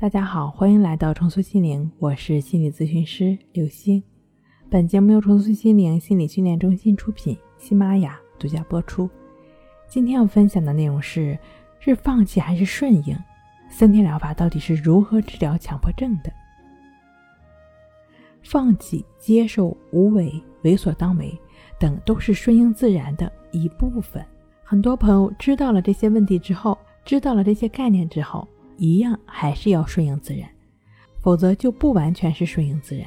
大家好，欢迎来到重塑心灵，我是心理咨询师刘星。本节目由重塑心灵心理训练中心出品，喜马拉雅独家播出。今天要分享的内容是：是放弃还是顺应？三天疗法到底是如何治疗强迫症的？放弃、接受、无为、为所当为等，都是顺应自然的一部分。很多朋友知道了这些问题之后，知道了这些概念之后。一样还是要顺应自然，否则就不完全是顺应自然。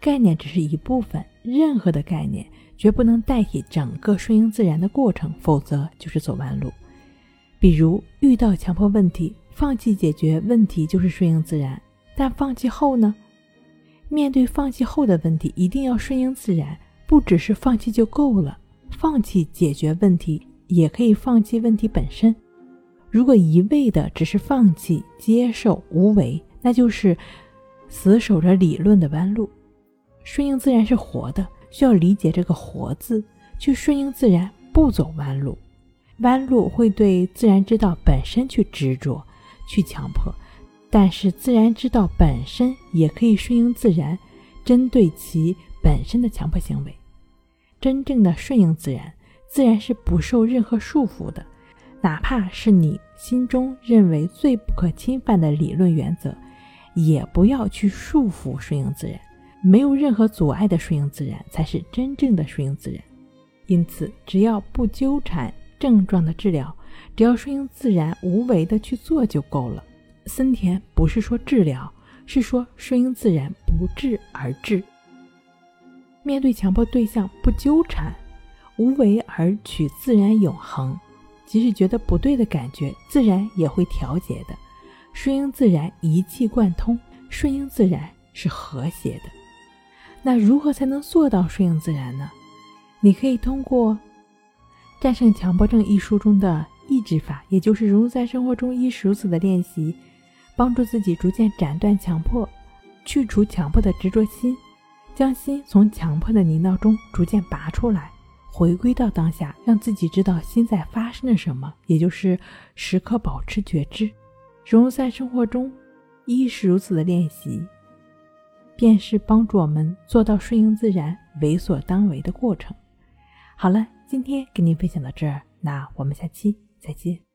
概念只是一部分，任何的概念绝不能代替整个顺应自然的过程，否则就是走弯路。比如遇到强迫问题，放弃解决问题就是顺应自然，但放弃后呢？面对放弃后的问题，一定要顺应自然，不只是放弃就够了。放弃解决问题，也可以放弃问题本身。如果一味的只是放弃、接受、无为，那就是死守着理论的弯路。顺应自然是活的，需要理解这个“活”字，去顺应自然，不走弯路。弯路会对自然之道本身去执着、去强迫，但是自然之道本身也可以顺应自然，针对其本身的强迫行为。真正的顺应自然，自然是不受任何束缚的。哪怕是你心中认为最不可侵犯的理论原则，也不要去束缚顺应自然。没有任何阻碍的顺应自然，才是真正的顺应自然。因此，只要不纠缠症状的治疗，只要顺应自然、无为的去做就够了。森田不是说治疗，是说顺应自然，不治而治。面对强迫对象，不纠缠，无为而取自然永恒。即使觉得不对的感觉，自然也会调节的。顺应自然，一气贯通。顺应自然是和谐的。那如何才能做到顺应自然呢？你可以通过《战胜强迫症》一书中的抑制法，也就是融入在生活中亦是如此的练习，帮助自己逐渐斩断强迫，去除强迫的执着心，将心从强迫的泥淖中逐渐拔出来。回归到当下，让自己知道心在发生了什么，也就是时刻保持觉知，融入在生活中，亦是如此的练习，便是帮助我们做到顺应自然、为所当为的过程。好了，今天跟您分享到这儿，那我们下期再见。